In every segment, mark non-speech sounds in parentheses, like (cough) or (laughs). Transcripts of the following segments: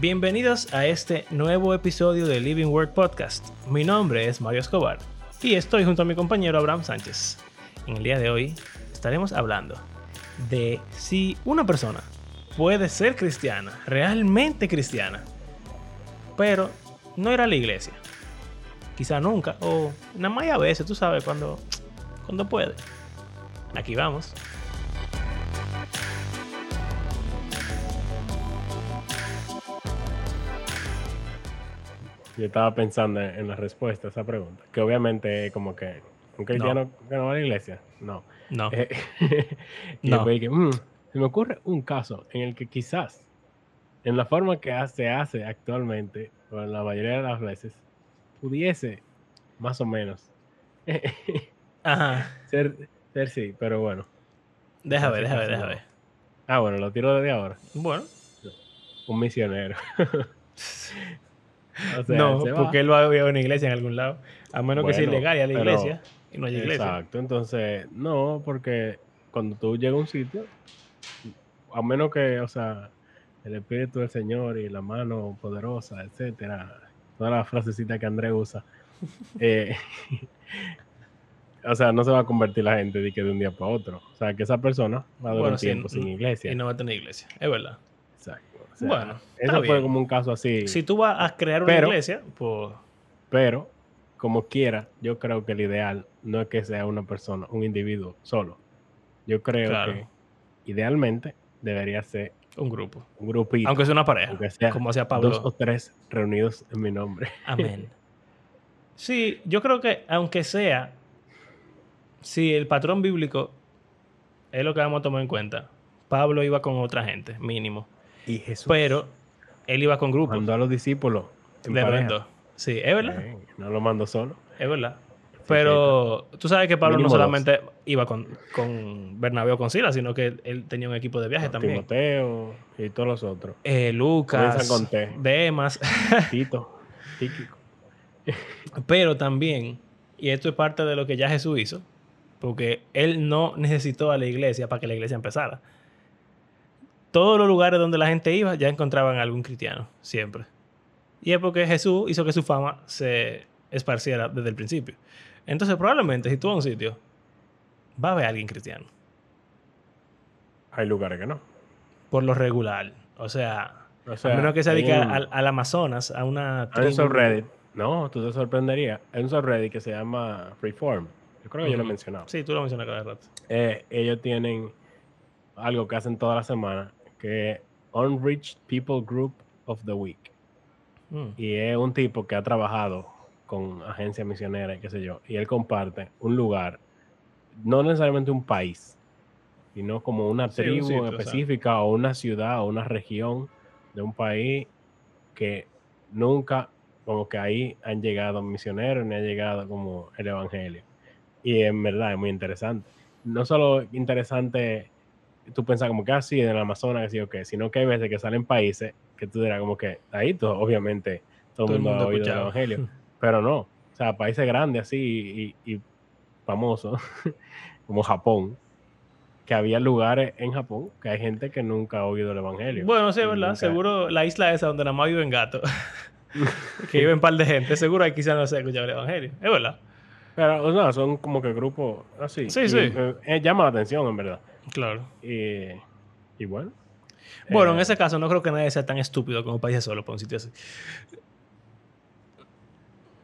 Bienvenidos a este nuevo episodio de Living Word Podcast. Mi nombre es Mario Escobar y estoy junto a mi compañero Abraham Sánchez. En el día de hoy estaremos hablando de si una persona puede ser cristiana, realmente cristiana, pero no ir a la iglesia. Quizá nunca, o nada más a veces, tú sabes, cuando, cuando puede. Aquí vamos. Yo estaba pensando en la respuesta a esa pregunta, que obviamente como que un cristiano que no va a la iglesia. No. No. Eh, (laughs) y No. dije, "Mm, se me ocurre un caso en el que quizás, en la forma que se hace actualmente, o en la mayoría de las veces, pudiese más o menos (laughs) Ajá. ser, ser sí, pero bueno. Deja ver, deja ver, deja no. ver. Ah, bueno, lo tiro desde ahora. Bueno, Un misionero. (laughs) O sea, no, porque él va a una iglesia en algún lado. A menos que sea ilegal ir a la pero- iglesia y no hay iglesia. Exacto, entonces, no, porque cuando tú llegas a un sitio, a menos que, o sea, el Espíritu del Señor y la mano poderosa, etcétera, todas las frasecitas que Andrés usa, (laughs) eh, o sea, no se va a convertir la gente de, que de un día para otro. O sea, que esa persona va a durar Bueno, un sí, tiempo sin iglesia. Y no va a tener iglesia, es verdad. Exacto. o sea, Bueno, eso fue como un caso así. Si tú vas a crear una Pero- iglesia, pues Pero, como quiera, yo creo que el ideal no es que sea una persona, un individuo solo. Yo creo Claro. que idealmente debería ser un grupo. un grupito, Aunque sea una pareja, aunque sea como hacía Pablo. dos o tres reunidos en mi nombre. Amén. (laughs) Sí, yo creo que aunque sea, si el patrón bíblico es lo que vamos a tomar en cuenta, Pablo iba con otra gente, mínimo. Y Jesús Pero él iba con grupos mandó a los discípulos pareja. dos. Sí, es verdad, Eh, no lo mandó solo. es verdad. Pero tú sabes que Pablo Mínimo no dos. solamente iba con, con Bernabé o con Silas, sino que él tenía un equipo de viaje Con también. Timoteo y todos los otros. Eh, Lucas, con. Demas, (laughs) Tito, Tíquico. pero también, y esto es parte de lo que ya Jesús hizo, porque él no necesitó a la iglesia para que la iglesia empezara. Todos los lugares donde la gente iba ya encontraban a algún cristiano, siempre. Y es porque Jesús hizo que su fama se esparciera desde el principio. Entonces, probablemente, si tú vas a un sitio, va a haber alguien cristiano, Hay lugares que no. por lo regular. O sea, O sea, a menos que se dedique un- al, al Amazonas, a una Hay un subreddit. No, tú te sorprenderías. Hay un subreddit que se llama Freeform. Yo creo que yo lo he mencionado. Sí, tú lo mencionas cada rato. Eh, ellos tienen algo que hacen toda la semana, que es Unreached People Group of the Week. Mm. Y es un tipo que ha trabajado con agencias misioneras y qué sé yo. Y él comparte un lugar, no necesariamente un país, sino como una Sí, un tribu sitio, o sea. específica o una ciudad o una región de un país que nunca, como que ahí han llegado misioneros ni ha llegado como el evangelio. Y en verdad es muy interesante. No solo interesante, tú piensas como que así en el Amazonas, que sí o qué, sino que hay veces que salen países que tú dirás como que ahí todo, obviamente todo, Todo el mundo ha oído el evangelio, (laughs) pero no. O sea, países grandes así y, y famosos, (laughs) como Japón, que había lugares en Japón que hay gente que nunca ha oído el evangelio. Bueno, sí, verdad. nunca- Seguro la isla esa donde nada más viven gatos, (laughs) que viven un par de gente, seguro ahí quizás no se ha escuchado el evangelio. Es verdad. Pero, o sea, son como que grupos así. Sí, y, sí. eh, eh, llama la atención, en verdad. Claro. Y, y bueno. Bueno, en Eh, ese caso no creo que nadie sea tan estúpido como para irse solo para un sitio así.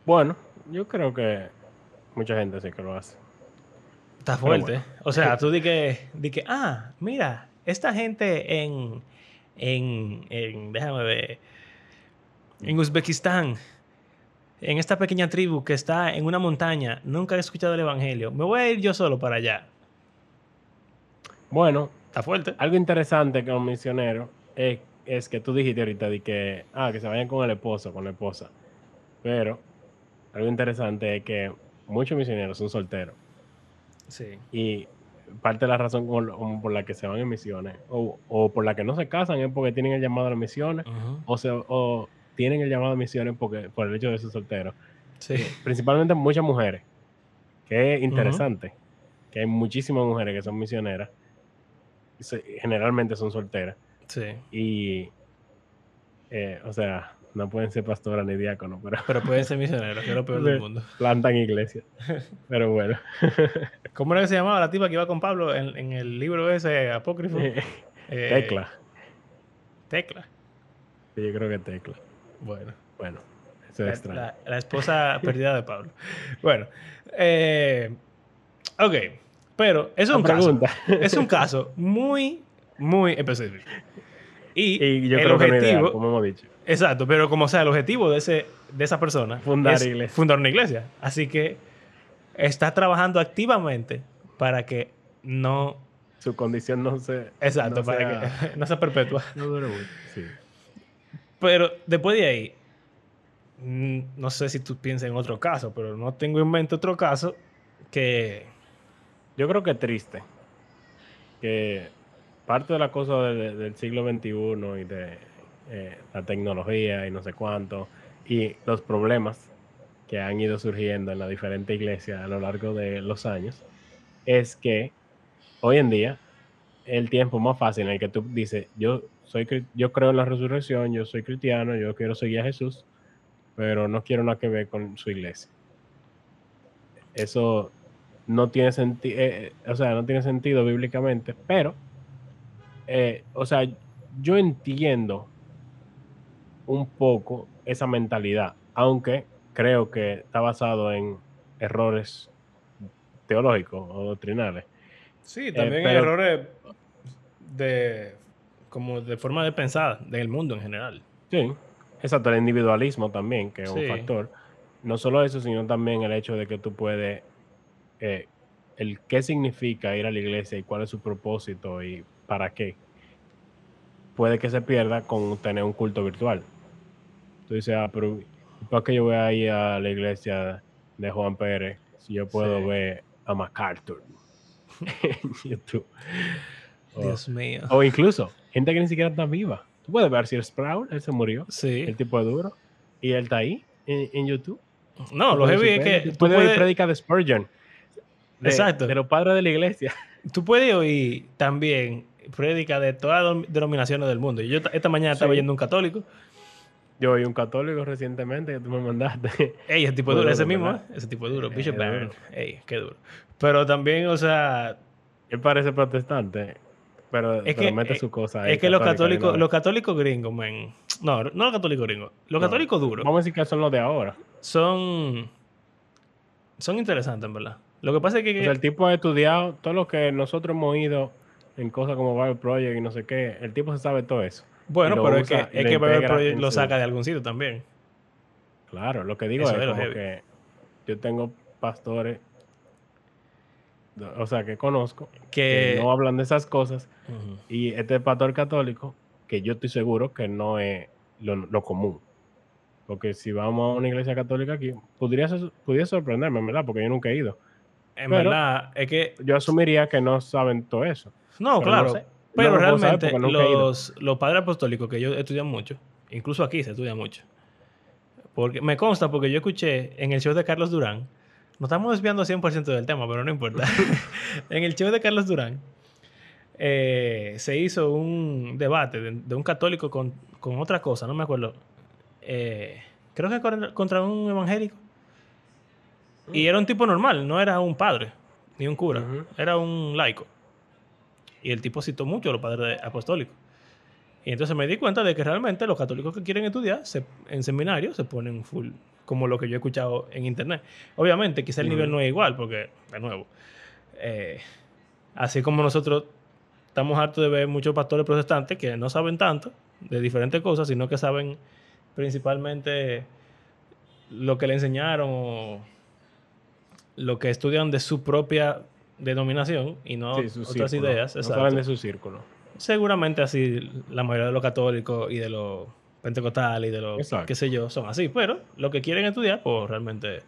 Bueno, yo creo que mucha gente sí que lo hace. Está fuerte. bueno. O sea, tú di que, di que, ah, mira, esta gente en, en, en, déjame ver, en Uzbekistán, en esta pequeña tribu que está en una montaña, nunca he escuchado el evangelio. Me voy a ir yo solo para allá. Bueno, Está fuerte. algo interesante con misioneros es, es que tú dijiste ahorita de que, ah, que se vayan con el esposo, con la esposa. Pero algo interesante es que muchos misioneros son solteros. Sí. Y parte de la razón por, la que se van en misiones o, o por la que no se casan es porque tienen el llamado a las misiones o, se, o tienen el llamado a misiones porque, por el hecho de ser solteros. Sí. Principalmente muchas mujeres, que es interesante, que hay muchísimas mujeres que son misioneras, generalmente son solteras, Sí. y eh, o sea, no pueden ser pastoras ni diáconos, pero, Pero pueden ser misioneros, que es lo peor del (laughs) mundo. plantan iglesias. (laughs) Pero bueno. (laughs) ¿Cómo era que se llamaba la tipa que iba con Pablo en, en el libro ese apócrifo? Eh, Tecla. Tecla. Sí, yo creo que Tecla. Bueno. Bueno, eso es la- la esposa perdida de Pablo. Bueno. eh, ok. Pero es un caso. Es un (laughs) caso muy, muy específico. Y, Y yo el creo que no objetivo, ideal, como hemos dicho. exacto, pero como sea, el objetivo de, ese, de esa persona Fundar es iglesia. fundar una iglesia. Así que está trabajando activamente para que no, Su condición no se. exacto, no para sea- que (laughs) no se perpetúa. No dure mucho. Sí. Pero después de ahí, mm, no sé si tú piensas en otro caso, pero no tengo en mente otro caso que... Yo creo que triste que parte de la cosa de- del siglo XXI y de eh, la tecnología y no sé cuánto y los problemas que han ido surgiendo en las diferentes iglesias a lo largo de los años es que hoy en día el tiempo más fácil en el que tú dices yo soy yo creo en la resurrección yo soy cristiano yo quiero seguir a Jesús pero no quiero nada que ver con su iglesia. Eso no tiene sentido, o sea, no tiene sentido bíblicamente, pero, eh, o sea, yo entiendo un poco esa mentalidad, aunque creo que está basado en errores teológicos o doctrinales. Sí, también hay pero- errores de... como de forma de pensar del mundo en general. Sí, exacto, el individualismo también, que es Sí. un factor. No solo eso, sino también el hecho de que tú puedes, eh, el qué significa ir a la iglesia y cuál es su propósito y para qué, puede que se pierda con tener un culto virtual. Tú dices, ah, pero ¿para qué yo voy a ir a la iglesia de Juan Pérez si yo puedo Sí. ver a MacArthur en YouTube? (laughs) O- Dios mío. o incluso gente que ni siquiera está viva. Tú puedes ver si Sprout, él se murió. Sí. El tipo es duro. Y él está ahí en, en YouTube. No, lo heavy es que Tú puedes ver prédica de Spurgeon. De, Exacto. De los padres de la iglesia. (laughs) tú puedes oír también prédica de todas las denominaciones del mundo. Yo esta- mañana estaba Sí. yendo un católico. Yo oí un católico recientemente que tú me mandaste. (laughs) Ey, ese tipo es duro, ese mismo. ¿eh? Ese tipo es duro. Eh, Bishop duro. Ey, qué duro. Pero también, o sea, Él parece protestante, pero, Es pero que- mete es- su cosa ahí. es que los católicos, los católicos gringos, men. No, no los católicos gringos. Los No, católicos duros Vamos a decir que son los de ahora. son. Son interesantes, en verdad. Lo que pasa es que. O sea, el tipo ha estudiado todo lo que nosotros hemos ido en cosas como Bible Project y no sé qué. El tipo se sabe todo eso. bueno, pero es que, es que Bible Project lo su- saca de algún sitio también. Claro, lo que digo Eso es como que yo tengo pastores, o sea, que conozco, que Que. no hablan de esas cosas, y este pastor católico, que yo estoy seguro que no es lo, lo común. Porque si vamos a una iglesia católica aquí, podría, sorprenderme, ¿verdad? Porque yo nunca he ido. En pero- verdad, es que. Yo asumiría que no saben todo eso. No, pero claro. no sé. Pero No realmente, los, los padres apostólicos que ellos estudian mucho, incluso aquí se estudia mucho. Porque me consta porque yo escuché en el show de Carlos Durán, nos estamos desviando 100% del tema, pero no importa. (laughs) en el show de Carlos Durán eh, se hizo un debate de, de un católico con, con otra cosa, no me acuerdo. Eh, creo que contra un evangélico. Y era un tipo normal, no era un padre ni un cura, era un laico. Y el tipo citó mucho a los padres apostólicos. Y entonces me di cuenta de que realmente los católicos que quieren estudiar se- en seminario se ponen full, como lo que yo he escuchado en internet. Obviamente, quizá el nivel no es igual, porque, de nuevo, eh, así como nosotros estamos hartos de ver muchos pastores protestantes que no saben tanto de diferentes cosas, sino que saben principalmente lo que le enseñaron o lo que estudian de su propia denominación y no Sí, otras círculo. ideas. No salen de su círculo. Seguramente así la mayoría de los católicos y de los pentecostales y de los Exacto. qué sé yo son así, pero lo que quieren estudiar pues realmente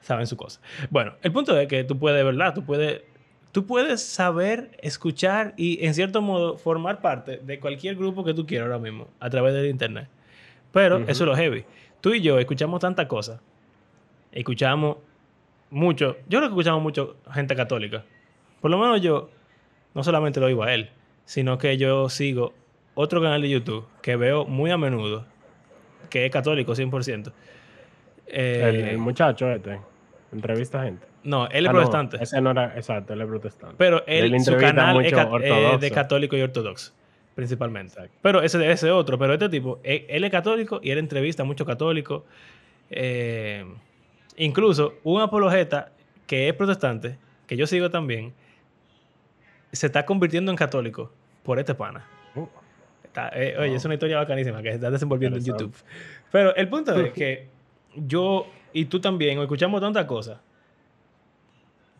saben su cosa. Bueno, el punto es que tú puedes, ¿verdad? Tú puedes tú puedes saber, escuchar y en cierto modo formar parte de cualquier grupo que tú quieras ahora mismo a través del internet. Pero Ujú. eso es lo heavy. Tú y yo escuchamos tantas cosas. Escuchamos mucho, yo creo que escuchamos mucho gente católica. Por lo menos yo no solamente lo oigo a él, sino que yo sigo otro canal de YouTube que veo muy a menudo que es católico 100%. Eh, el, el muchacho este, entrevista gente. no, él es Ah, no, protestante. ese no era, exacto, él es protestante. Pero él, Él su canal es eh, de católico y ortodoxo, principalmente. Exacto. Pero ese ese otro, pero este tipo, él, él es católico y él entrevista a muchos católicos. Eh, incluso un apologeta que es protestante, que yo sigo también, se está convirtiendo en católico por este pana. Uh, Está- eh, oye, es una historia bacanísima que se está desenvolviendo en. YouTube. Pero el punto es (laughs) que yo y tú también escuchamos tantas cosas,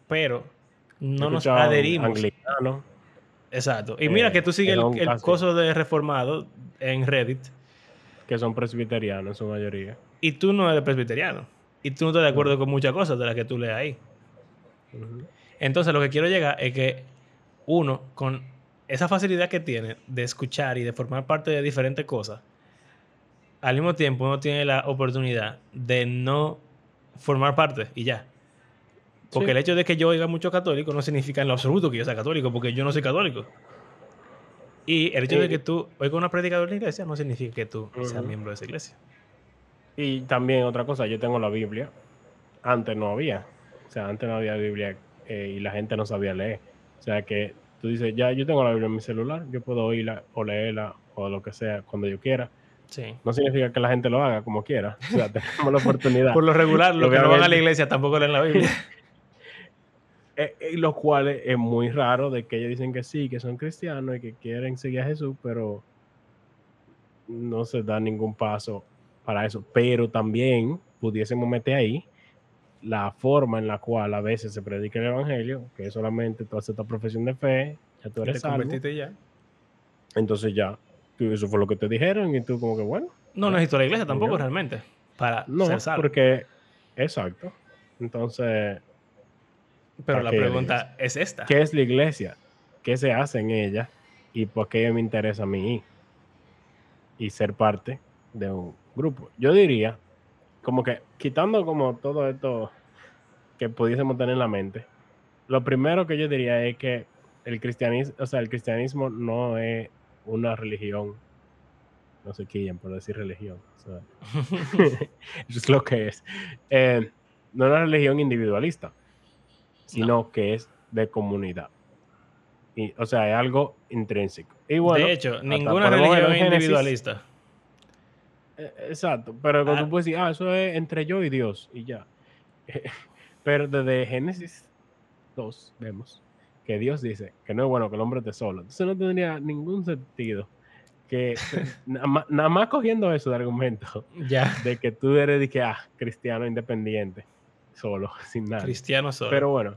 pero no nos adherimos. Anglicano. Exacto. Y Eh, mira que tú sigues el, el coso de reformado en Reddit que son presbiterianos en su mayoría. y tú no eres presbiteriano. Y tú no estás de acuerdo con muchas cosas de las que tú lees ahí. Entonces lo que quiero llegar es que uno, con esa facilidad que tiene de escuchar y de formar parte de diferentes cosas, al mismo tiempo uno tiene la oportunidad de no formar parte y ya. Porque Sí. el hecho de que yo oiga mucho católico no significa en lo absoluto que yo sea católico, porque yo no soy católico. Y el hecho de Eh, que tú oigas una prédica de la iglesia no significa que tú seas miembro de esa iglesia. Y también otra cosa, yo tengo la Biblia. Antes no había. O sea, antes no había Biblia eh, y la gente no sabía leer. O sea que tú dices, ya yo tengo la Biblia en mi celular, yo puedo oírla o leerla o lo que sea cuando yo quiera. Sí. No significa que la gente lo haga como quiera. O sea, (laughs) tenemos la oportunidad. Por lo regular, los que no van a la iglesia tampoco leen la Biblia. (laughs) Eh, eh, lo cual es muy raro de que ellos dicen que sí, que son cristianos y que quieren seguir a Jesús, pero no se da ningún paso para eso. Pero también pudiésemos meter ahí la forma en la cual a veces se predica el evangelio, que es solamente tú haces esta profesión de fe, ya tú eres salvo, ya. entonces ya, tú- eso fue lo que te dijeron y tú como que bueno, No necesito la iglesia tampoco Yo- realmente para no, ser salvo. porque exacto. Entonces, Pero ¿para la qué pregunta es esta. ¿Qué es la iglesia? ¿Qué se hace en ella? ¿Y por qué me interesa a mí? Y ser parte de un grupo. Yo diría, como que quitando como todo esto que pudiésemos tener en la mente, lo primero que yo diría es que el cristianismo, o sea, el cristianismo no es una religión, no se quillen por decir religión, o sea, (laughs) es lo que es. Eh, no es una religión individualista, sino que es de comunidad. Y, o sea, es algo intrínseco. Y bueno, de hecho, ninguna religión es individualista. Eh, Exacto, pero cuando Ah. tú puedes decir, ah, eso es entre yo y Dios, y ya. (laughs) pero desde Génesis 2 vemos que Dios dice que no es bueno que el hombre esté solo. Entonces no tendría ningún sentido que (laughs) nada más, cogiendo eso de argumento Ya. de que tú eres de que, ah, cristiano independiente, solo, (laughs) sin nada. Cristiano solo. Pero bueno,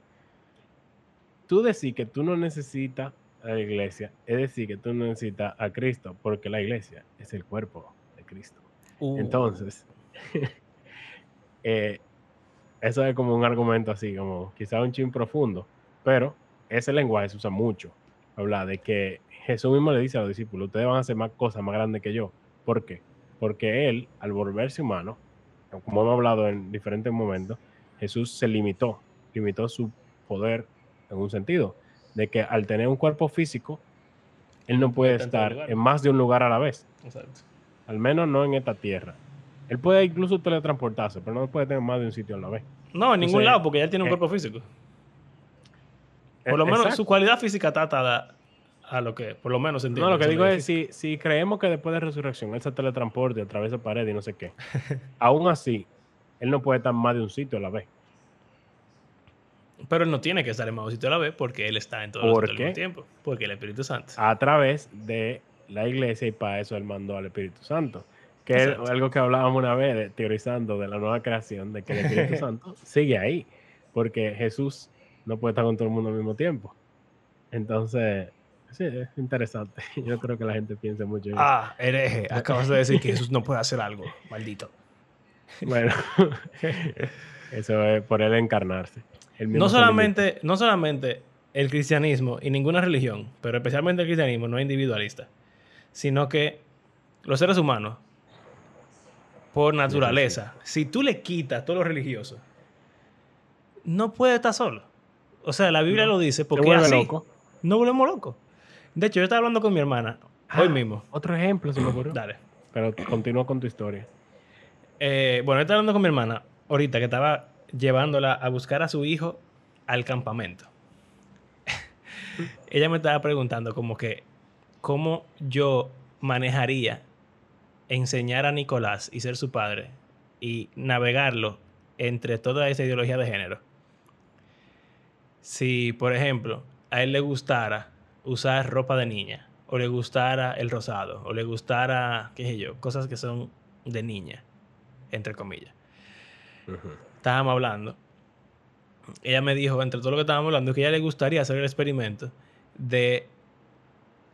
tú decir que tú no necesitas a la iglesia, es decir, que tú no necesitas a Cristo, porque la iglesia es el cuerpo de Cristo. Uh, Entonces, (laughs) eh, eso es como un argumento así, como quizá un chin profundo, pero ese lenguaje se usa mucho. Habla de que Jesús mismo le dice a los discípulos, ustedes van a hacer más cosas más grandes que yo. ¿Por qué? Porque él, al volverse humano, como hemos hablado en diferentes momentos, Jesús se limitó, limitó su poder en un sentido, de que al tener un cuerpo físico, él no puede estar en más de un lugar a la vez exacto. Al menos no en esta tierra. Él puede incluso teletransportarse, pero no puede tener más de un sitio a la vez. No, en ningún lado, porque ya tiene un eh, cuerpo físico. Por lo Eh, menos exacto. su cualidad física está atada a lo que, por lo menos, se entiende. No, lo que digo de es, si, si creemos que después de resurrección él se teletransporte, atraviesa paredes y no sé qué, (laughs) aún así, él no puede estar más de un sitio a la vez. Pero él no tiene que estar en más sitio a la vez porque él está en todos los ¿Por sitios al mismo tiempo. Porque el Espíritu Santo. A través de la iglesia y para eso él mandó al Espíritu Santo. Que es algo que hablábamos una vez, teorizando de la nueva creación, de que el Espíritu (laughs) Santo sigue ahí, porque Jesús no puede estar con todo el mundo al mismo tiempo. Entonces, sí, es interesante. (laughs) Yo creo que la gente piensa mucho en eso. Ah, hereje. (laughs) Acabas de decir que Jesús no puede hacer algo. Maldito. Bueno, eso es por él encarnarse. Él No solamente, no solamente el cristianismo y ninguna religión, pero especialmente el cristianismo no es individualista, sino que los seres humanos, por naturaleza, si tú le quitas todo lo religioso, no puede estar solo. O sea, la Biblia No. lo dice porque así. loco. No volvemos locos. De hecho, yo estaba hablando con mi hermana hoy Ah, mismo. Otro ejemplo se me ocurrió. Dale. Pero continúa con tu historia. Eh, bueno, estaba hablando con mi hermana ahorita que estaba llevándola a buscar a su hijo al campamento. (laughs) Ella me estaba preguntando como que cómo yo manejaría enseñar a Nicolás y ser su padre y navegarlo entre toda esa ideología de género. Si, por ejemplo, a él le gustara usar ropa de niña, o le gustara el rosado, o le gustara, qué sé yo, cosas que son de niña, entre comillas. Estábamos hablando. Ella me dijo, entre todo lo que estábamos hablando, que a ella le gustaría hacer el experimento de,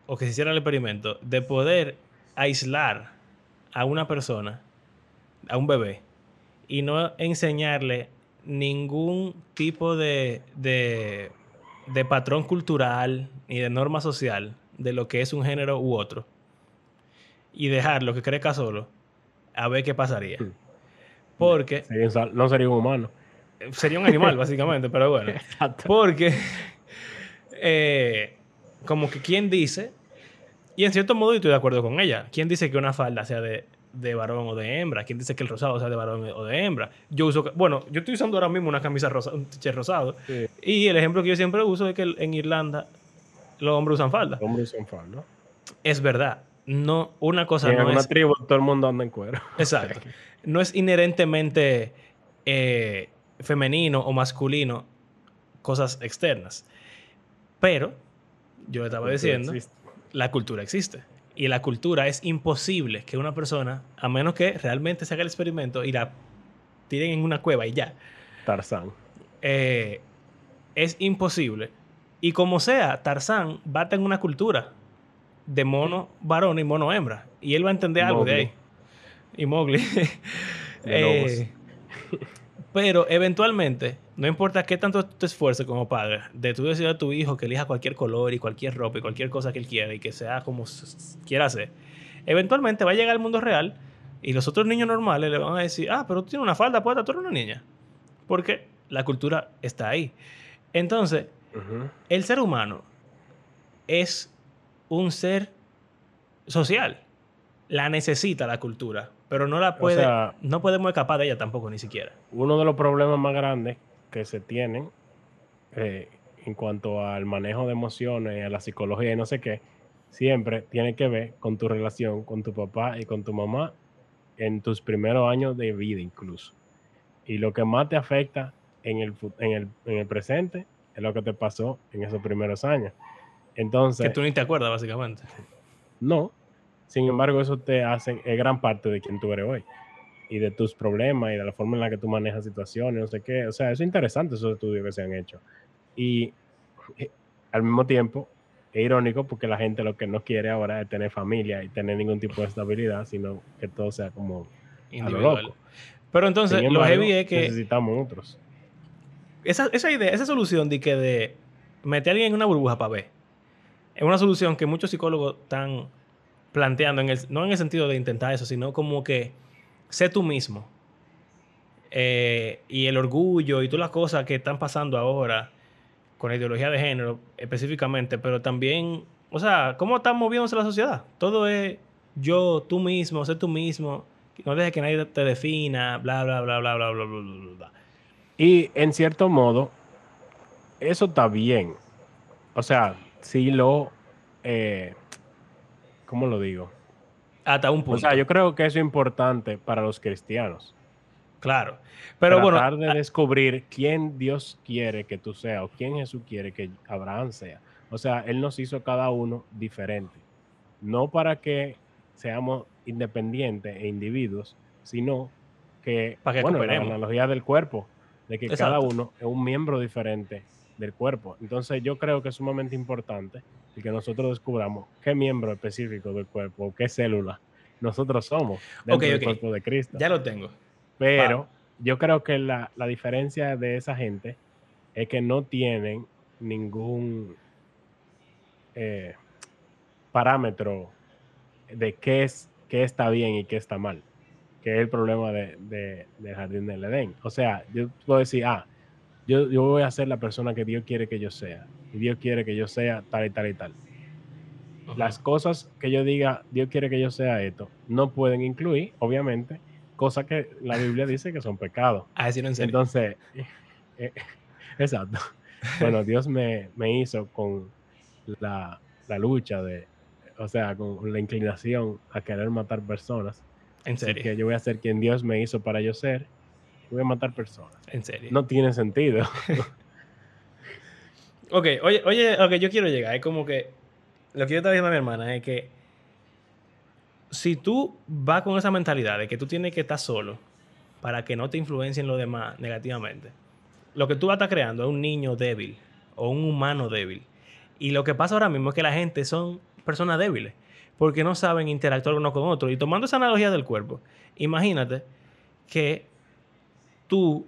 o que se hiciera el experimento, de poder aislar a una persona, a un bebé, y no enseñarle ningún tipo de, de, de patrón cultural ni de norma social de lo que es un género u otro y dejarlo que crezca solo a ver qué pasaría. Hmm. Porque... no sería un humano. Sería un animal, básicamente, pero bueno. (laughs) Porque, eh, como que quien dice, y en cierto modo yo estoy de acuerdo con ella, ¿quién dice que una falda sea de, de varón o de hembra? ¿Quién dice que el rosado sea de varón o de hembra? Yo uso, bueno, yo estoy usando ahora mismo una camisa rosa, un t rosado. Y el ejemplo que yo siempre uso es que en Irlanda los hombres usan falda. Los hombres usan falda. Es verdad. No, una cosa en no una tribu todo el mundo anda en cuero. (laughs) Exacto. no es inherentemente eh, femenino o masculino cosas externas. Pero, yo le estaba diciendo, la cultura existe. Y la cultura es imposible que una persona, a menos que realmente se haga el experimento y la tiren en una cueva y ya. Tarzán. Eh, es imposible y como sea, Tarzán va a tener una cultura de mono varón y mono hembra. Y él va a entender algo de ahí. Y Mowgli. (laughs) Eh, pero eventualmente, no importa qué tanto te esfuerces como padre, de tú decir a tu hijo que elija cualquier color y cualquier ropa y cualquier cosa que él quiera y que sea como quiera hacer, eventualmente va a llegar al mundo real y los otros niños normales le van a decir, ah, pero tú tienes una falda puesta, tú eres una niña. Porque la cultura está ahí. Entonces, el ser humano es un ser social. La necesita la cultura, pero no la puede, no podemos escapar de ella tampoco, ni siquiera. Uno de los problemas más grandes que se tienen eh, en cuanto al manejo de emociones, a la psicología y no sé qué, siempre tiene que ver con tu relación con tu papá y con tu mamá en tus primeros años de vida incluso. Y lo que más te afecta en el, en el, en el presente es lo que te pasó en esos primeros años. Entonces... Que tú ni te acuerdas, básicamente. No. Sin embargo, eso te hace, es gran parte de quien tú eres hoy. Y de tus problemas y de la forma en la que tú manejas situaciones, no sé qué. O sea, es interesante, esos estudios que se han hecho. Y eh, al mismo tiempo, es irónico porque la gente lo que no quiere ahora es tener familia y tener ningún tipo de estabilidad, sino que todo sea como individual. Pero entonces, lo heavy es que necesitamos otros esa, esa idea, esa solución de que de meter a alguien en una burbuja para ver, es una solución que muchos psicólogos están planteando, en el, no en el sentido de intentar eso, sino como que sé tú mismo. Eh, y el orgullo y todas las cosas que están pasando ahora con la ideología de género específicamente, pero también, o sea, cómo está moviéndose la sociedad. Todo es yo, tú mismo, sé tú mismo, no dejes que nadie te defina, bla, bla, bla, bla, bla, bla, bla, bla. Y en cierto modo, eso está bien. O sea, si lo... Eh, ¿Cómo lo digo? Hasta un punto. O sea, yo creo que eso es importante para los cristianos. Claro. Pero Tratar bueno. de descubrir quién Dios quiere que tú seas o quién Jesús quiere que Abraham sea. O sea, Él nos hizo cada uno diferente. No para que seamos independientes e individuos, sino que, para que bueno, la analogía del cuerpo de que cada uno es un miembro diferente del cuerpo. Entonces yo creo que es sumamente importante que nosotros descubramos qué miembro específico del cuerpo, qué célula nosotros somos dentro del cuerpo de Cristo. Ya lo tengo. Pero yo creo que la, diferencia de esa gente es que no tienen ningún eh, parámetro de qué, es, qué está bien y qué está mal que es el problema de, de, Jardín del Edén. O sea, yo puedo decir, ah, yo, yo voy a ser la persona que Dios quiere que yo sea. Y Dios quiere que yo sea tal y tal y tal. Las cosas que yo diga, Dios quiere que yo sea esto, no pueden incluir, obviamente, cosas que la Biblia (laughs) dice que son pecados. A decir en serio. Entonces, (laughs) eh, exacto. Bueno, (laughs) Dios me, me hizo con la, la lucha de, o sea, con la inclinación a querer matar personas. en serio. que yo voy a ser quien Dios me hizo para yo ser. Voy a matar personas. En serio. No tiene sentido. Ok, oye, oye, que yo quiero llegar es como que lo que yo estaba diciendo a mi hermana es que si tú vas con esa mentalidad de que tú tienes que estar solo para que no te influencien los demás negativamente, lo que tú vas a estar creando es un niño débil o un humano débil. Y lo que pasa ahora mismo es que la gente son personas débiles porque no saben interactuar uno con otro. Y tomando esa analogía del cuerpo, imagínate que tú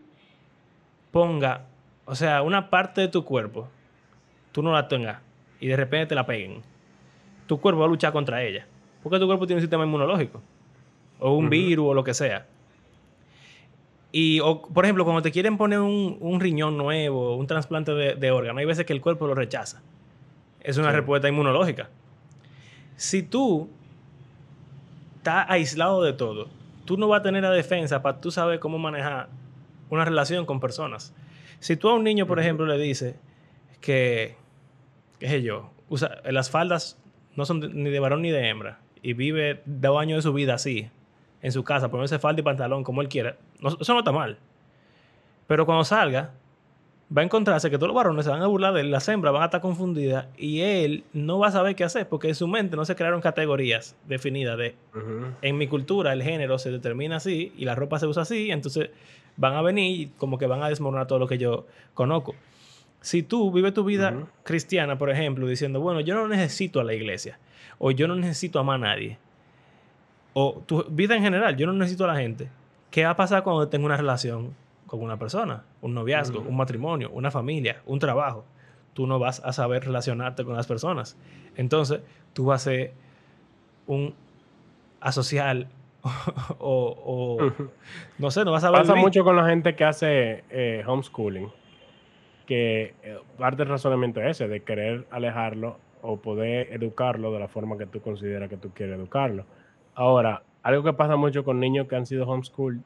ponga, o sea, una parte de tu cuerpo, tú no la tengas y de repente te la peguen. Tu cuerpo va a luchar contra ella. Porque tu cuerpo tiene un sistema inmunológico. O un virus o lo que sea. Y, o, por ejemplo, cuando te quieren poner un, un riñón nuevo, un trasplante de, de órgano, hay veces que el cuerpo lo rechaza. Es una Sí. respuesta inmunológica. Si tú estás aislado de todo, tú no vas a tener la defensa para tú saber cómo manejar una relación con personas. Si tú a un niño, por ejemplo, le dices que, qué sé yo, usa, las faldas no son de- ni de varón ni de hembra y vive dos años de su vida así, en su casa, ponerse falda y pantalón como él quiera, no- eso no está mal. Pero cuando salga, va a encontrarse que todos los varones se van a burlar de él, las hembras van a estar confundidas y él no va a saber qué hacer porque en su mente no se crearon categorías definidas de en mi cultura el género se determina así y la ropa se usa así, entonces van a venir y como que van a desmoronar todo lo que yo conozco. Si tú vives tu vida cristiana, por ejemplo, diciendo, bueno, yo no necesito a la iglesia, o yo no necesito amar a nadie, o tu vida en general, yo no necesito a la gente, ¿qué va a pasar cuando tengo una relación con una persona? Un noviazgo, un matrimonio, una familia, un trabajo. Tú no vas a saber relacionarte con las personas. Entonces, tú vas a ser un asocial (laughs) o, no sé, no vas a saber Pasa vivir. mucho con la gente que hace eh, homeschooling, que eh, parte del razonamiento es ese, de querer alejarlo o poder educarlo de la forma que tú consideras que tú quieres educarlo. Ahora, algo que pasa mucho con niños que han sido homeschool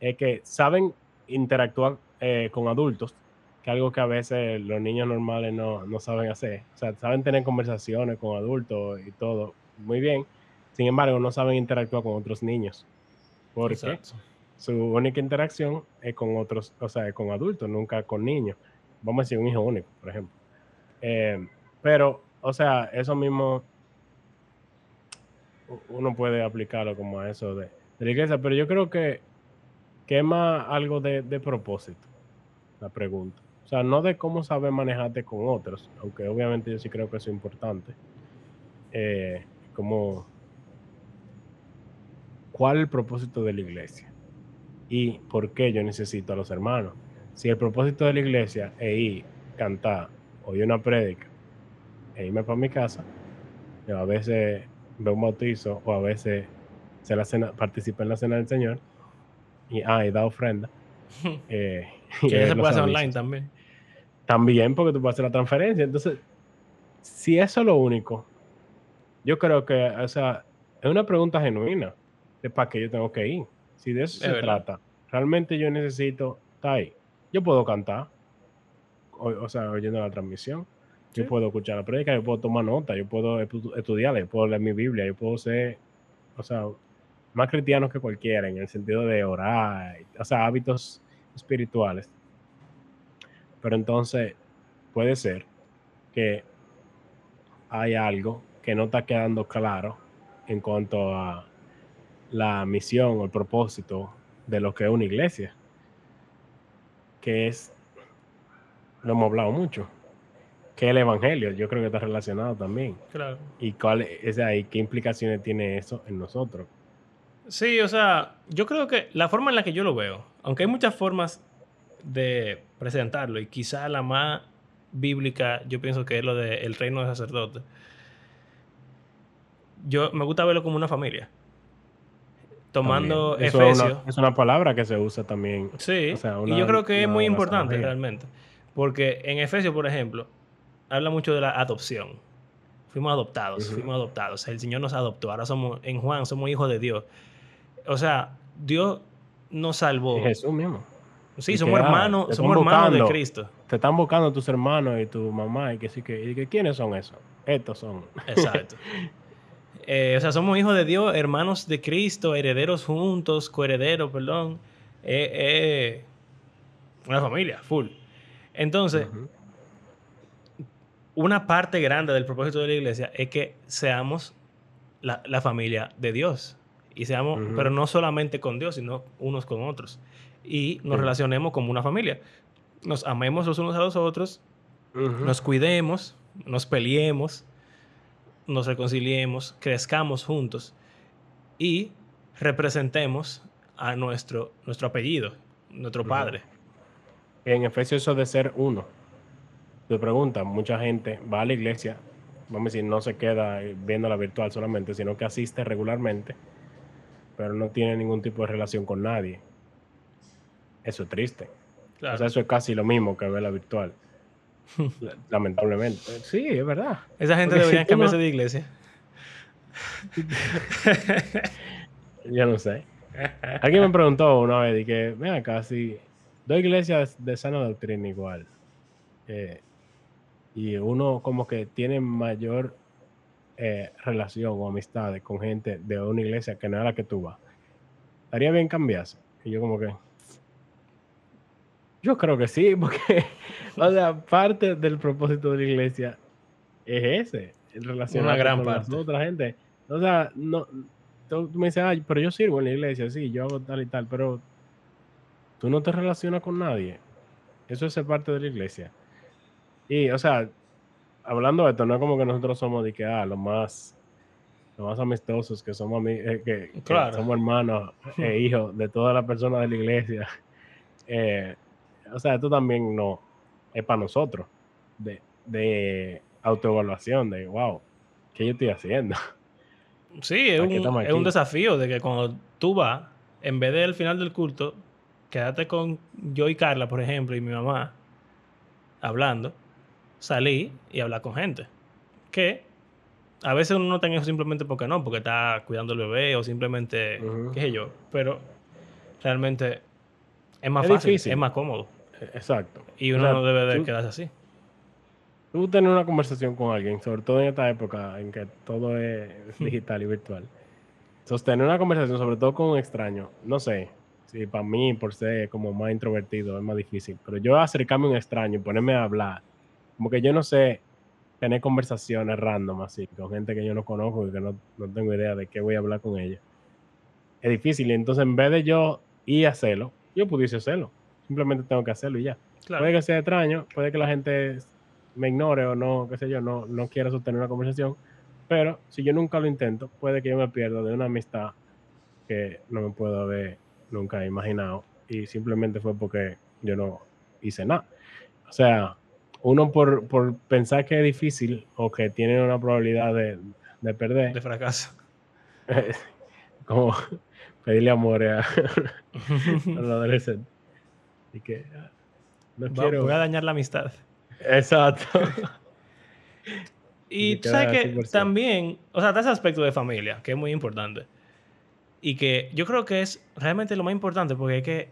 es que saben interactuar eh, con adultos, que es algo que a veces los niños normales no, no saben hacer. O sea, saben tener conversaciones con adultos y todo muy bien, sin embargo, no saben interactuar con otros niños. ¿Por qué? Exacto. su única interacción es con otros, o sea, es con adultos, nunca con niños. Vamos a decir un hijo único, por ejemplo. Eh, pero, o sea, eso mismo uno puede aplicarlo como a eso de, la iglesia, pero yo creo que, que más algo de, de propósito, la pregunta. O sea, no de cómo saber manejarte con otros, aunque obviamente yo sí creo que eso es importante. Eh, como, ¿cuál es el propósito de la iglesia? y por qué yo necesito a los hermanos. Si el propósito de la iglesia es ir, cantar, oír una prédica e irme para mi casa, yo a veces veo un bautizo o a veces se la cena, participo en la cena del Señor y, ah, y da ofrenda. (laughs) eh, que se puede hacer online también. También porque tú puedes hacer la transferencia. Entonces, si eso es lo único, yo creo que, o sea, es una pregunta genuina de para qué yo tengo que ir. Si de eso Es se verdad. trata, realmente yo necesito estar ahí. Yo puedo cantar, o, o sea, oyendo la transmisión. Yo Sí. puedo escuchar la prédica, yo puedo tomar nota, yo puedo estu- estudiar, yo puedo leer mi Biblia, yo puedo ser, o sea, más cristiano que cualquiera en el sentido de orar, o sea, hábitos espirituales. Pero entonces puede ser que hay algo que no está quedando claro en cuanto a la misión o el propósito de lo que es una iglesia, que es, lo hemos hablado mucho, que el evangelio, yo creo que está relacionado también. Claro. ¿Y cuál es ahí? ¿Qué implicaciones tiene eso en nosotros? Sí, o sea, yo creo que la forma en la que yo lo veo, aunque hay muchas formas de presentarlo y quizá la más bíblica, yo pienso que es lo del reino de sacerdote. Yo me gusta verlo como una familia. Tomando. Eso es Efesios. una, es una palabra que se usa también. Sí, O sea, y yo creo que es muy importante realmente. Porque en Efesios, por ejemplo, habla mucho de la adopción. Fuimos adoptados, fuimos adoptados. El Señor nos adoptó. Ahora somos, en Juan, somos hijos de Dios. O sea, Dios nos salvó. Jesús mismo. Sí, somos hermanos, somos hermanos de Cristo. Te están buscando tus hermanos y tu mamá y que sí que, y que quiénes son esos. Estos son. Exacto. (laughs) Eh, o sea, somos hijos de Dios, hermanos de Cristo, herederos juntos, coherederos, perdón. Eh, eh, una familia, full. Entonces, una parte grande del propósito de la iglesia es que seamos la, familia de Dios. Y seamos, pero no solamente con Dios, sino unos con otros. Y nos relacionemos como una familia. Nos amemos los unos a los otros, nos cuidemos, nos peleemos, nos reconciliemos, crezcamos juntos y representemos a nuestro, nuestro apellido, nuestro Padre. En Efesios eso de ser uno. Te pregunta, mucha gente va a la iglesia, vamos a decir, no se queda viendo la virtual solamente, sino que asiste regularmente, pero no tiene ningún tipo de relación con nadie. Eso es triste. O sea, eso es casi lo mismo que ver la virtual. (laughs) Lamentablemente. Sí, es verdad. Esa gente debería cambiarse de iglesia. (laughs) Yo no sé. Alguien me preguntó una vez, y que, ven acá, si dos iglesias de sana doctrina igual, eh, y uno como que tiene mayor eh, relación o amistades con gente de una iglesia que no es la que tú vas, ¿estaría bien cambiarse? Y yo como que... Yo creo que sí, (laughs) porque, o sea, parte del propósito de la iglesia es ese, en relación Una gran con parte. otra gente. O sea, no, tú, me dices, ay, pero yo sirvo en la iglesia, sí, yo hago tal y tal, pero tú no te relacionas con nadie. Eso es parte de la iglesia. Y, o sea, hablando de esto, no es como que nosotros somos de que, ah, los más, los más amistosos, que somos, eh, que, somos hermanos e hijos de todas las personas de la iglesia. (laughs) Eh, o sea, esto también no es para nosotros, de, de autoevaluación, de, wow, ¿qué yo estoy haciendo? (laughs) Sí, es un, es un, desafío de que cuando tú vas, en vez de al final del culto, quédate con yo y Carla, por ejemplo, y mi mamá, hablando, salí y hablar con gente. Que a veces uno no tiene eso simplemente porque no, porque está cuidando el bebé o simplemente, qué sé yo. Pero realmente es más fácil, es más cómodo. Exacto. Y uno no debe de quedarse así. Tú tener una conversación con alguien, sobre todo en esta época en que todo es digital y virtual. Sostener una conversación, sobre todo con un extraño, no sé, si para mí, por ser como más introvertido, es más difícil. Pero yo acercarme a un extraño y ponerme a hablar, como que yo no sé tener conversaciones random así, con gente que yo no conozco y que no, no tengo idea de qué voy a hablar con ella. Es difícil. Y entonces, en vez de yo ir a hacerlo, yo pudiese hacerlo. Simplemente tengo que hacerlo y ya. Puede que sea extraño, puede que la gente me ignore o no, qué sé yo, no, no quiera sostener una conversación. Pero si yo nunca lo intento, puede que yo me pierda de una amistad que no me puedo haber nunca imaginado. Y simplemente fue porque yo no hice nada. O sea, uno por, por pensar que es difícil o que tiene una probabilidad de, de perder. De fracaso. (laughs) como pedirle amor a, a los (laughs) adolescentes. Y que ah, no quiero. Voy a dañar la amistad. Exacto. (laughs) y tú sabes que también, o sea, está ese aspecto de familia, que es muy importante. Y que yo creo que es realmente lo más importante, porque es que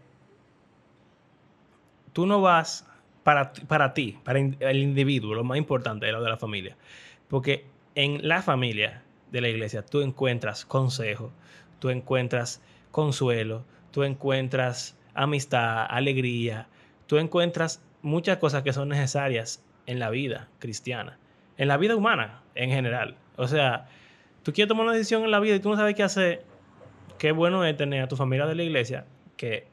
tú no vas para, para ti, para el individuo, lo más importante es lo de la familia. Porque en la familia de la iglesia tú encuentras consejo, tú encuentras consuelo, tú encuentras amistad, alegría, tú encuentras muchas cosas que son necesarias en la vida cristiana, en la vida humana en general. O sea, tú quieres tomar una decisión en la vida y tú no sabes qué hacer, qué bueno es tener a tu familia de la iglesia que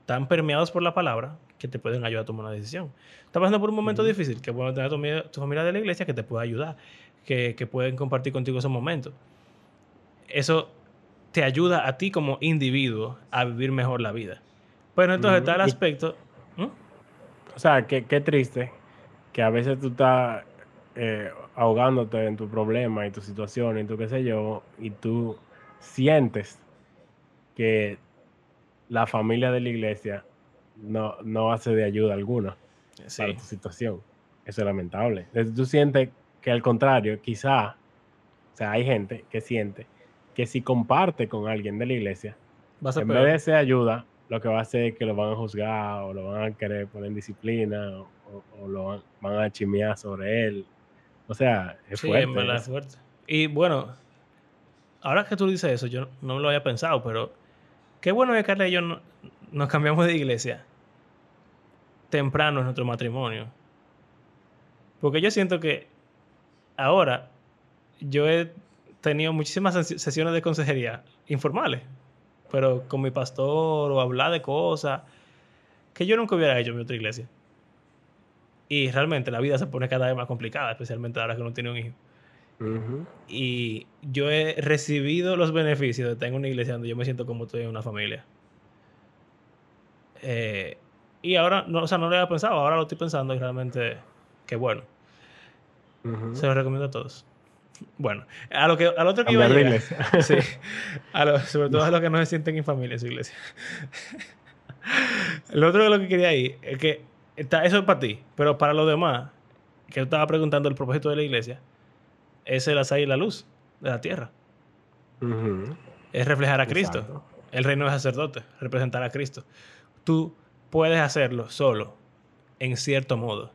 están permeados por la palabra, que te pueden ayudar a tomar una decisión. Estás pasando por un momento difícil, que bueno tener a tu, familia de la iglesia que te pueda ayudar, que, que pueden compartir contigo esos momentos. Eso te ayuda a ti como individuo a vivir mejor la vida. Pero entonces está el aspecto o sea, qué, triste que a veces tú estás eh, ahogándote en tu problema y tu situación y tu qué sé yo, y tú sientes que la familia de la iglesia no, no hace de ayuda alguna para tu situación. Eso es lamentable. Entonces, tú sientes que al contrario, quizá, o sea, hay gente que siente que si comparte con alguien de la iglesia, a En peor. vez de ser ayuda, lo que va a hacer es que lo van a juzgar o lo van a querer poner en disciplina o, lo van, van a chimear sobre él. O sea, es Sí, fuerte. es. Y bueno, ahora que tú dices eso, yo no me lo había pensado, pero qué bueno que Carla y yo no- nos cambiamos de iglesia temprano en nuestro matrimonio. Porque yo siento que ahora yo he tenido muchísimas ses- sesiones de consejería informales, pero con mi pastor o hablar de cosas que yo nunca hubiera hecho en mi otra iglesia. Y realmente la vida se pone cada vez más complicada, especialmente ahora que uno tiene un hijo. Y yo he recibido los beneficios de estar en una iglesia donde yo me siento como estoy en una familia. Eh, y ahora, no, o sea, no lo había pensado, ahora lo estoy pensando y realmente, qué bueno. Se lo recomiendo a todos. Bueno, a lo que, al otro que iba a de llegar. iglesia. (laughs) Sí, (laughs) a lo- sobre todo a los que no se sienten en familia en su iglesia. (laughs) Lo otro de lo que quería ir es que está, eso es para ti, pero para los demás, que yo estaba preguntando el propósito de la iglesia, es el hacer la luz de la tierra. Es reflejar a Cristo. Exacto. El reino de sacerdote, representar a Cristo. Tú puedes hacerlo solo, en cierto modo.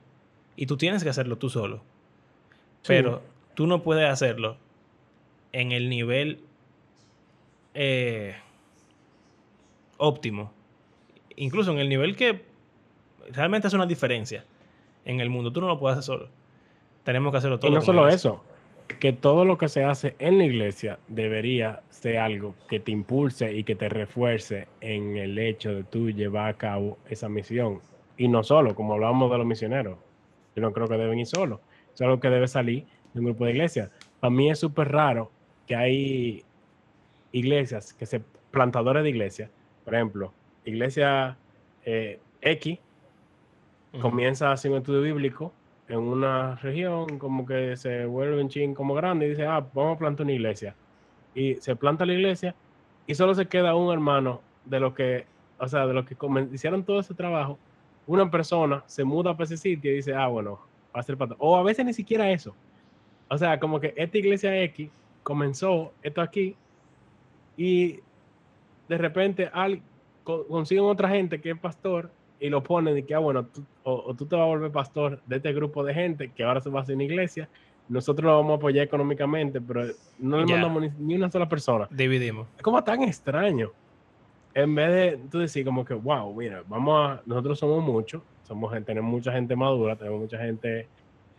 Y tú tienes que hacerlo tú solo. Sí. Pero tú no puedes hacerlo en el nivel eh, óptimo. Incluso en el nivel que realmente hace una diferencia en el mundo. Tú no lo puedes hacer solo. Tenemos que hacerlo todo. Y no solo iglesia. eso, que todo lo que se hace en la iglesia debería ser algo que te impulse y que te refuerce en el hecho de tú llevar a cabo esa misión. Y no solo, como hablábamos de los misioneros. Yo no creo que deben ir solo. Es algo que debe salir de un grupo de iglesias. Para mí es súper raro que hay iglesias, que se plantadores de iglesias, por ejemplo, iglesia eh, X, comienza haciendo estudio bíblico en una región, como que se vuelve un ching como grande y dice, ah, vamos a plantar una iglesia. Y se planta la iglesia y solo se queda un hermano de los que, o sea, de los que hicieron todo ese trabajo. Una persona se muda para ese sitio y dice, ah, bueno, va a ser pastor. O a veces ni siquiera eso. O sea, como que esta iglesia X comenzó esto aquí y de repente al, co- consiguen otra gente que es pastor y lo ponen y que, ah, bueno, tú- o, o tú te vas a volver pastor de este grupo de gente que ahora se va a hacer una iglesia. Nosotros lo vamos a apoyar económicamente, pero no le mandamos ni, ni una sola persona. Dividimos. Es como tan extraño. En vez de tú decir como que, wow, mira, vamos a, nosotros somos muchos, somos tenemos mucha gente madura, tenemos mucha gente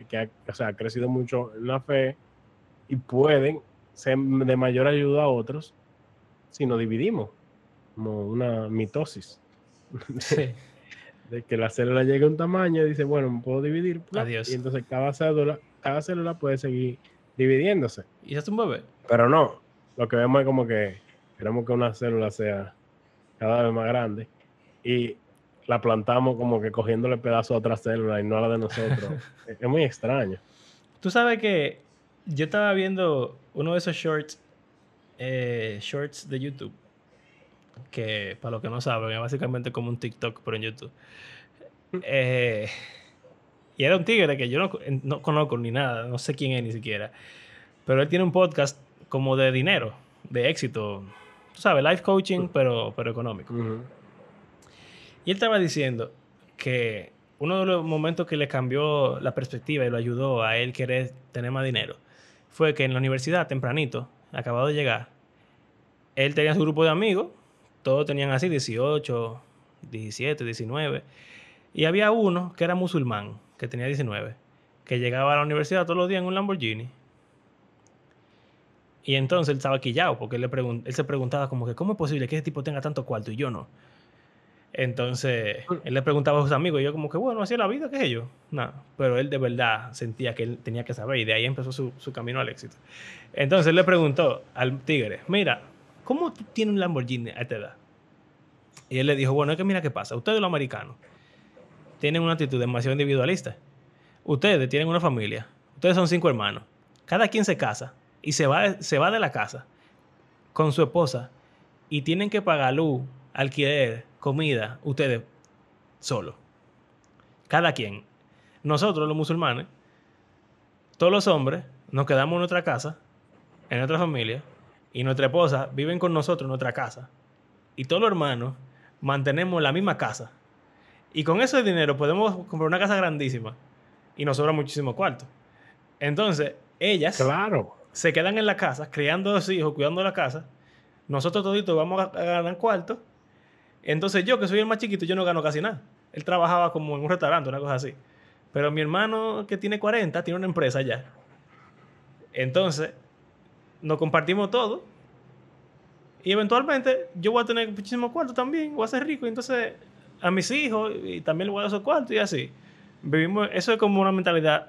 que ha, o sea, ha crecido mucho en la fe y pueden ser de mayor ayuda a otros si nos dividimos, como una mitosis, Sí. (laughs) de que la célula llegue a un tamaño y dice, bueno, me puedo dividir. Adiós. y entonces cada célula, cada célula puede seguir dividiéndose. ¿Y es un bebé? Pero no, lo que vemos es como que queremos que una célula sea cada vez más grande y la plantamos como que cogiéndole pedazos a otra célula y no a la de nosotros. es, (laughs) es muy extraño. Tú sabes que yo estaba viendo uno de esos shorts, eh, shorts de YouTube, que para los que no saben, es básicamente como un TikTok, pero en YouTube. (laughs) Eh, y era un tigre que yo no, no conozco ni nada, no sé quién es ni siquiera, pero él tiene un podcast como de dinero, de éxito, tú sabes, life coaching, pero, pero económico. Y él estaba diciendo que uno de los momentos que le cambió la perspectiva y lo ayudó a él querer tener más dinero fue que en la universidad, tempranito, acabado de llegar, él tenía su grupo de amigos, todos tenían así 18, 17, 19, y había uno que era musulmán, que tenía 19, que llegaba a la universidad todos los días en un Lamborghini. Y entonces él estaba quillado porque él, él se preguntaba como que, ¿cómo es posible que ese tipo tenga tanto cuarto y yo no? Entonces, él le preguntaba a sus amigos y yo como que, bueno, así es la vida, ¿qué es yo? Nada, pero él de verdad sentía que él tenía que saber y de ahí empezó su, su camino al éxito. Entonces él le preguntó al tigre, mira, ¿cómo tú tienes un Lamborghini a esta edad? Y él le dijo, bueno, es que mira qué pasa, ustedes los americanos tienen una actitud demasiado individualista. Ustedes tienen una familia, ustedes son cinco hermanos, cada quien se casa y se va, se va de la casa con su esposa y tienen que pagar luz, alquiler, comida, ustedes solo. Cada quien. Nosotros, los musulmanes, todos los hombres, nos quedamos en nuestra casa, en nuestra familia, y nuestra esposa viven con nosotros en nuestra casa, y todos los hermanos mantenemos la misma casa. Y con ese dinero podemos comprar una casa grandísima y nos sobra muchísimo cuarto. Entonces, ellas Claro. se quedan en la casa, criando a los hijos, cuidando la casa. Nosotros toditos vamos a, ganar cuarto. Entonces yo, que soy el más chiquito, yo no gano casi nada. Él trabajaba como en un restaurante, una cosa así. Pero mi hermano, que tiene 40, tiene una empresa ya. Entonces, nos compartimos todo. Y eventualmente yo voy a tener muchísimo cuarto también, voy a ser rico. Y entonces a mis hijos y también les voy a dar esos cuartos y así. Vivimos, eso es como una mentalidad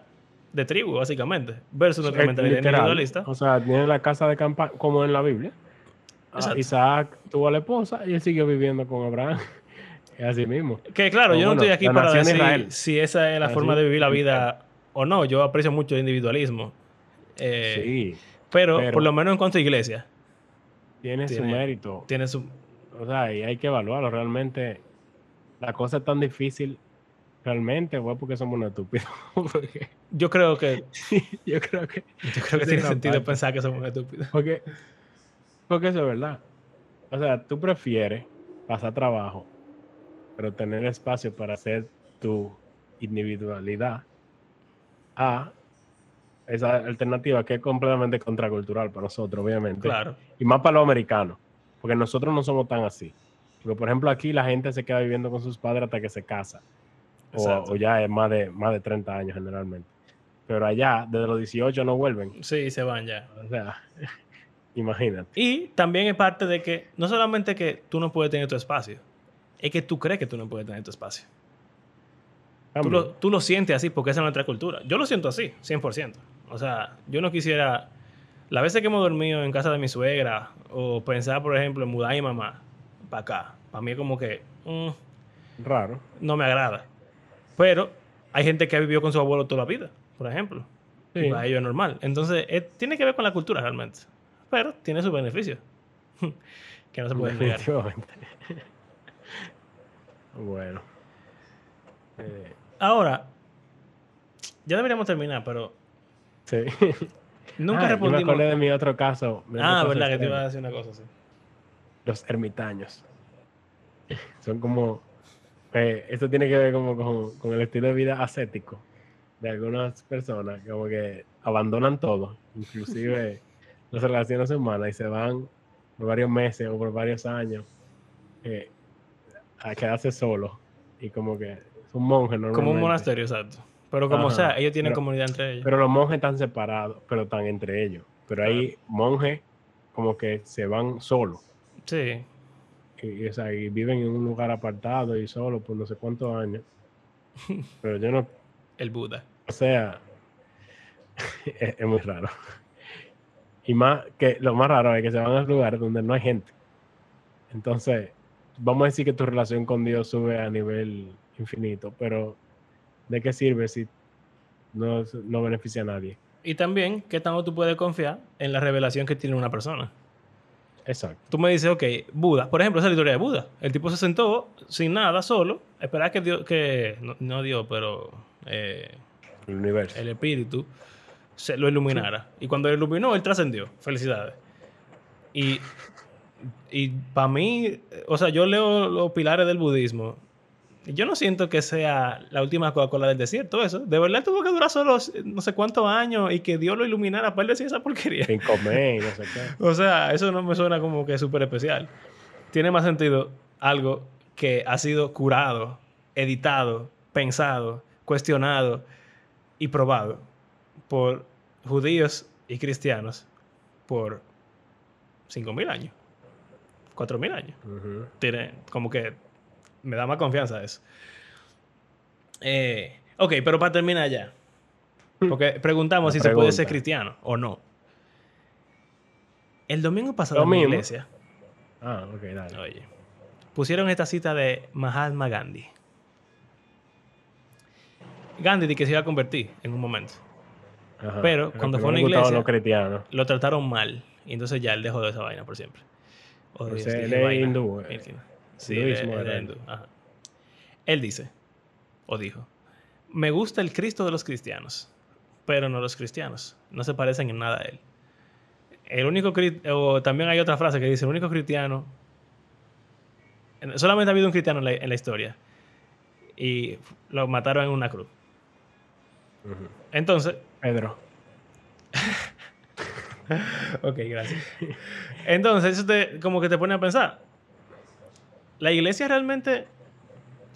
de tribu, básicamente, versus nuestra mentalidad literal. individualista. O sea, tiene la casa de campaña, como en la Biblia. Ah, Exacto. Isaac tuvo a la esposa y él siguió viviendo con Abraham. (laughs) Es así mismo. Que claro, Pero yo no estoy aquí para decir Israel. si esa es la Así forma de vivir la vida o no. Yo aprecio mucho el individualismo. Eh, sí, pero, pero- por lo menos en cuanto a iglesia, tiene, su mérito. tiene su... O sea, y hay que evaluarlo. Realmente, la cosa es tan difícil. Realmente, es porque somos unos estúpidos. (laughs) (laughs) Yo creo que, yo creo que. yo creo que tiene sentido parte. pensar que somos estúpidos. Porque, porque eso es verdad. O sea, tú prefieres pasar trabajo, pero tener espacio para hacer tu individualidad a esa alternativa que es completamente contracultural para nosotros, obviamente. Claro. Y más para los americanos, porque nosotros no somos tan así. Porque, por ejemplo, aquí la gente se queda viviendo con sus padres hasta que se casa. O, o ya es más de, más de 30 años generalmente. Pero allá, desde los 18 no vuelven. Sí, se van ya. O sea, (laughs) imagínate. Y también es parte de que no solamente que tú no puedes tener tu espacio, es que tú crees que tú no puedes tener tu espacio. Tú lo, tú lo sientes así porque esa es nuestra cultura. Yo lo siento así, 100%. O sea, yo no quisiera... Las veces que hemos dormido en casa de mi suegra o pensar, por ejemplo, en mudar a mi mamá para acá, para mí es como que mm, Raro. no me agrada. Pero hay gente que ha vivido con su abuelo toda la vida, por ejemplo. Y para ellos es normal. Entonces, es- tiene que ver con la cultura realmente. Pero tiene sus beneficios. (laughs) que no se pueden negar. (laughs) Bueno. Eh, Ahora, ya deberíamos terminar, pero sí. (laughs) nunca Ah, yo me respondimos. acordé de mi otro caso. mi Ah, verdad, que te iba a decir una cosa así. Los ermitaños. Son como... eh, esto tiene que ver como con, con el estilo de vida ascético de algunas personas, como que abandonan todo, inclusive las relaciones humanas, y se van por varios meses o por varios años eh, a quedarse solos. Y como que es un monje Como un normalmente. monasterio, exacto. Pero como Ajá, sea, ellos tienen pero- comunidad entre ellos. Pero los monjes están separados, pero están entre ellos. Pero hay monjes como que se van solos. sí. Y, y, o sea, y viven en un lugar apartado y solo por no sé cuántos años. (laughs) Pero yo no, El Buda. o sea, (laughs) es, es muy raro. Y más que lo más raro es que se van a lugares donde no hay gente. Entonces, vamos a decir que tu relación con Dios sube a nivel infinito, pero ¿de qué sirve si no, no beneficia a nadie? Y también, ¿qué tanto tú puedes confiar en la revelación que tiene una persona? Exacto. Tú me dices, ok, Buda. Por ejemplo, esa es la historia de Buda. El tipo se sentó sin nada, solo, esperar que Dios, que, no, no Dios, pero eh, El universo. el espíritu se lo iluminara. Y cuando lo iluminó, él trascendió. Felicidades. Y, y para mí, o sea, yo leo los pilares del budismo. y Yo no siento que sea la última Coca-Cola del desierto, eso. De verdad tuvo que durar solo no sé cuántos años y que Dios lo iluminara para él decir esa porquería. Sin comer no sé qué. (laughs) O sea, eso no me suena como que súper especial. Tiene más sentido algo que ha sido curado, editado, pensado, cuestionado y probado por judíos y cristianos por 5.000 años, 4.000 años. Ujú. Tiene como que me da más confianza eso. Eh, ok, pero para terminar ya. Porque preguntamos si se puede ser cristiano o no. El domingo pasado en mi iglesia, Ah, ok, dale. oye, pusieron esta cita de Mahatma Gandhi. Gandhi di que se iba a convertir en un momento. Ajá. Pero cuando fue a una iglesia- cristianos. Lo trataron mal. Y entonces ya él dejó de esa vaina por siempre. O sea, dije él es hindú, eh. Sí, Hinduismo él él. hindú. Ajá. Él dice, o dijo, me gusta el Cristo de los cristianos, pero no los cristianos. No se parecen en nada a él. El único o también hay otra frase que dice, el único cristiano Solamente ha habido un cristiano en la, en la historia. Y lo mataron en una cruz. Ujú. Entonces, Pedro. (laughs) ok, gracias. Entonces, eso te, como que te pone a pensar. La iglesia realmente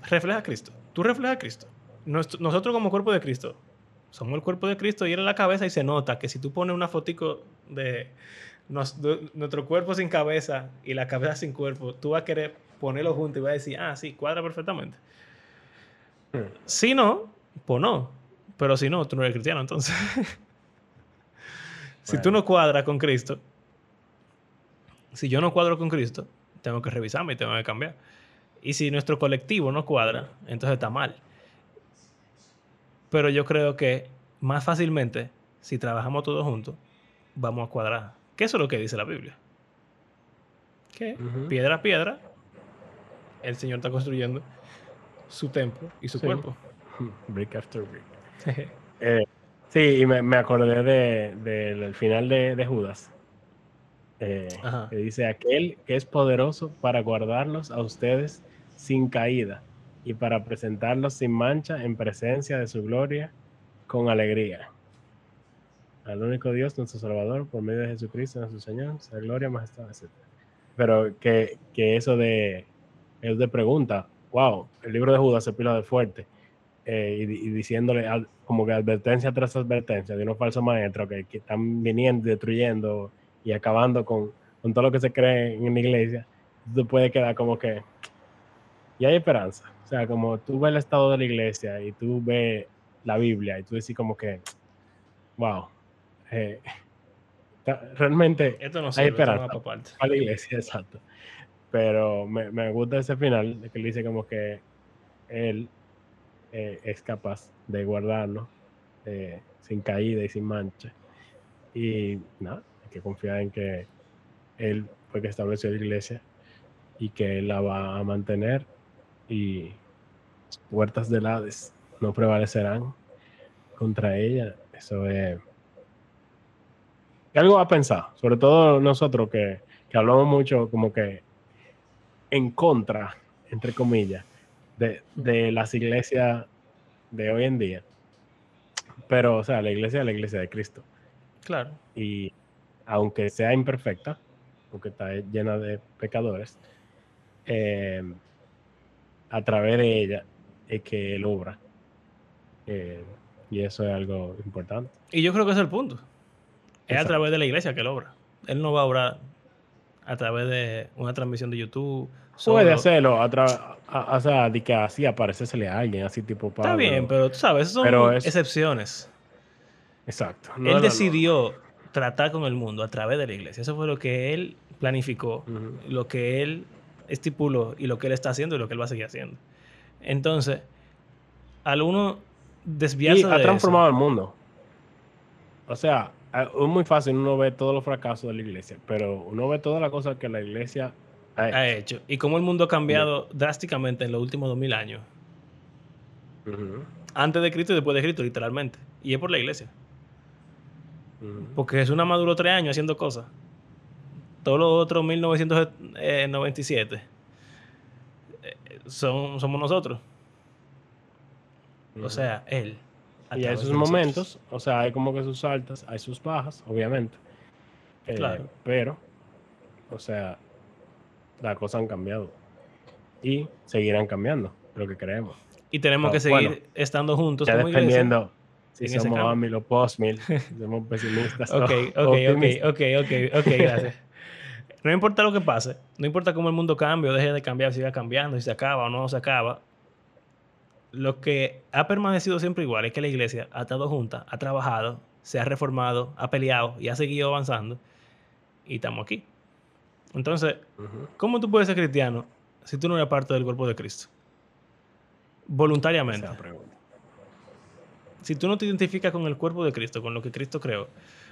refleja a Cristo. Tú reflejas a Cristo. Nuestro- nosotros como cuerpo de Cristo somos el cuerpo de Cristo y es la cabeza y se nota que si tú pones una fotico de, nos- de nuestro cuerpo sin cabeza y la cabeza sin cuerpo, tú vas a querer ponerlo junto y vas a decir, ah, sí, cuadra perfectamente. Mm. Si no, pues no. Pero si no, tú no eres cristiano, entonces. (laughs) si tú no cuadras con Cristo, si yo no cuadro con Cristo, tengo que revisarme y tengo que cambiar. Y si nuestro colectivo no cuadra, entonces está mal. Pero yo creo que más fácilmente, si trabajamos todos juntos, vamos a cuadrar. Que eso es lo que dice la Biblia. Que piedra a piedra, el Señor está construyendo su templo y su Sí. cuerpo. Brick after brick. (laughs) Eh, sí, y me, me acordé de- del final de, de Judas. Eh, que dice, aquel que es poderoso para guardarlos a ustedes sin caída y para presentarlos sin mancha en presencia de su gloria con alegría. Al único Dios, nuestro Salvador, por medio de Jesucristo, nuestro Señor, sea gloria, majestad, etc. Pero que, que eso de, es de pregunta, wow, el libro de Judas se pila de fuerte eh, y, di- y diciéndole al- como que advertencia tras advertencia de unos falsos maestros que, que están viniendo, destruyendo y acabando con, con todo lo que se cree en la iglesia, tú puedes quedar como que, y hay esperanza. O sea, como tú ves el estado de la iglesia y tú ves la Biblia y tú decís como que, wow, eh, realmente Esto no Hay esto no esperanza. pa' parte. a la iglesia, (laughs) exacto. Pero me, me gusta ese final, que dice como que él eh, es capaz de guardarnos eh, sin caída y sin mancha. Y nada, hay que confiar en que él fue que estableció la iglesia y que él la va a mantener y puertas del Hades no prevalecerán contra ella. Eso es algo a pensar, sobre todo nosotros que, que hablamos mucho como que en contra, entre comillas, de, de las iglesias de hoy en día. Pero, o sea, la iglesia es la iglesia de Cristo. Claro. Y aunque sea imperfecta, porque está llena de pecadores, eh, a través de ella es que Él obra. Eh, y eso es algo importante. Y yo creo que ese es el punto. Es a través de la iglesia que él obra. Él no va a obrar a través de una transmisión de YouTube. Puede hacerlo, a tra- a- o sea, de que así aparecérsele a alguien, así tipo Pablo. Está bien, pero tú sabes, son Pero es- excepciones. Exacto. No, él no, no. decidió tratar con el mundo a través de la iglesia. Eso fue lo que él planificó, lo que él estipuló y lo que él está haciendo y lo que él va a seguir haciendo. Entonces, al uno desviarse Y de ha eso, transformado el mundo. O sea, es muy fácil uno ve todos los fracasos de la iglesia, pero uno ve todas las cosas que la iglesia ha hecho. ha hecho y cómo el mundo ha cambiado drásticamente en los últimos 2000 años. Ujú, Antes de Cristo y después de Cristo, literalmente. Y es por la iglesia. Porque Jesús nada más duró tres años haciendo cosas. Todos los otros 1997 eh, son, somos nosotros. O sea, Él. Y hay sus momentos, o sea, hay como que sus altas, hay sus bajas, obviamente. Eh, Claro. Pero, o sea, las cosas han cambiado. Y seguirán cambiando, lo que creemos. Y tenemos Ah, que seguir bueno. estando juntos Ya como iglesia. dependiendo si en somos. AMIL o POSMIL, si somos pesimistas (laughs) Ok, ok, ok, optimistas. ok, ok, ok, gracias. No importa lo que pase, no importa cómo el mundo cambie o deje de cambiar, siga cambiando, si se acaba o no se acaba. Lo que ha permanecido siempre igual es que la iglesia ha estado junta, ha trabajado, se ha reformado, ha peleado y ha seguido avanzando. Y estamos aquí. Entonces. ¿cómo tú puedes ser cristiano si tú no eres parte del cuerpo de Cristo? Voluntariamente. Si tú no te identificas con el cuerpo de Cristo, con lo que Cristo creó.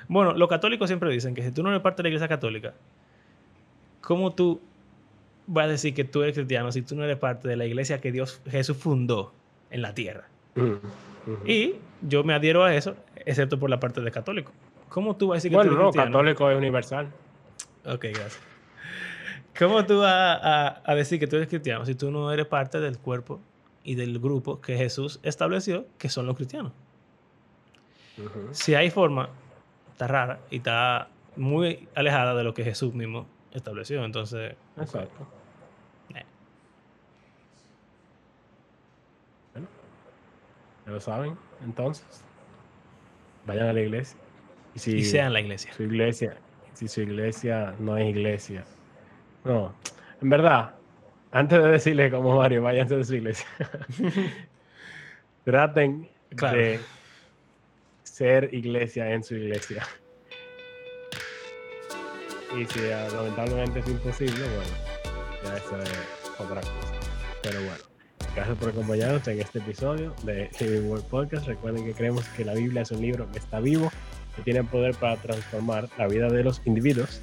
Bueno, los católicos siempre dicen que si tú no eres parte de la iglesia católica, ¿cómo tú vas a decir que tú eres cristiano si tú no eres parte de la iglesia que Dios, Jesús fundó en la tierra? Y yo me adhiero a eso, excepto por la parte de católico. ¿Cómo tú vas a decir que Bueno, tú no, eres cristiano? católico es universal. Ok, gracias. ¿Cómo tú vas a, a decir que tú eres cristiano si tú no eres parte del cuerpo y del grupo que Jesús estableció, que son los cristianos? Ujú. Si hay forma, está rara y está muy alejada de lo que Jesús mismo estableció. Entonces, Exacto. eh, Bueno, ya lo saben, entonces. Vayan a la iglesia. Y si y sean la iglesia. su iglesia, si su iglesia no es iglesia. No, en verdad, antes de decirle como Mario, váyanse de su iglesia. (laughs) Traten Claro. de ser iglesia en su iglesia. Y si ah, lamentablemente es imposible, bueno, ya eso es otra cosa. Pero bueno, gracias por acompañarnos en este episodio de Living Word Podcast. Recuerden que creemos que la Biblia es un libro que está vivo, que tiene poder para transformar la vida de los individuos,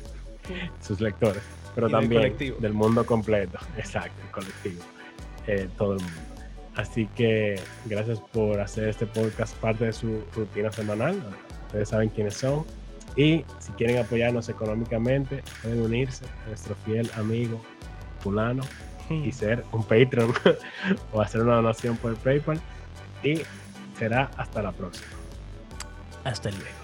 sus lectores, pero Y del también colectivo. del mundo completo. Exacto, el colectivo, eh, todo el mundo. Así que gracias por hacer este podcast parte de su rutina semanal. Ustedes saben quiénes son. Y si quieren apoyarnos económicamente, pueden unirse a nuestro fiel amigo fulano y ser un Patreon (laughs) o hacer una donación por PayPal. Y será hasta la próxima. Hasta luego.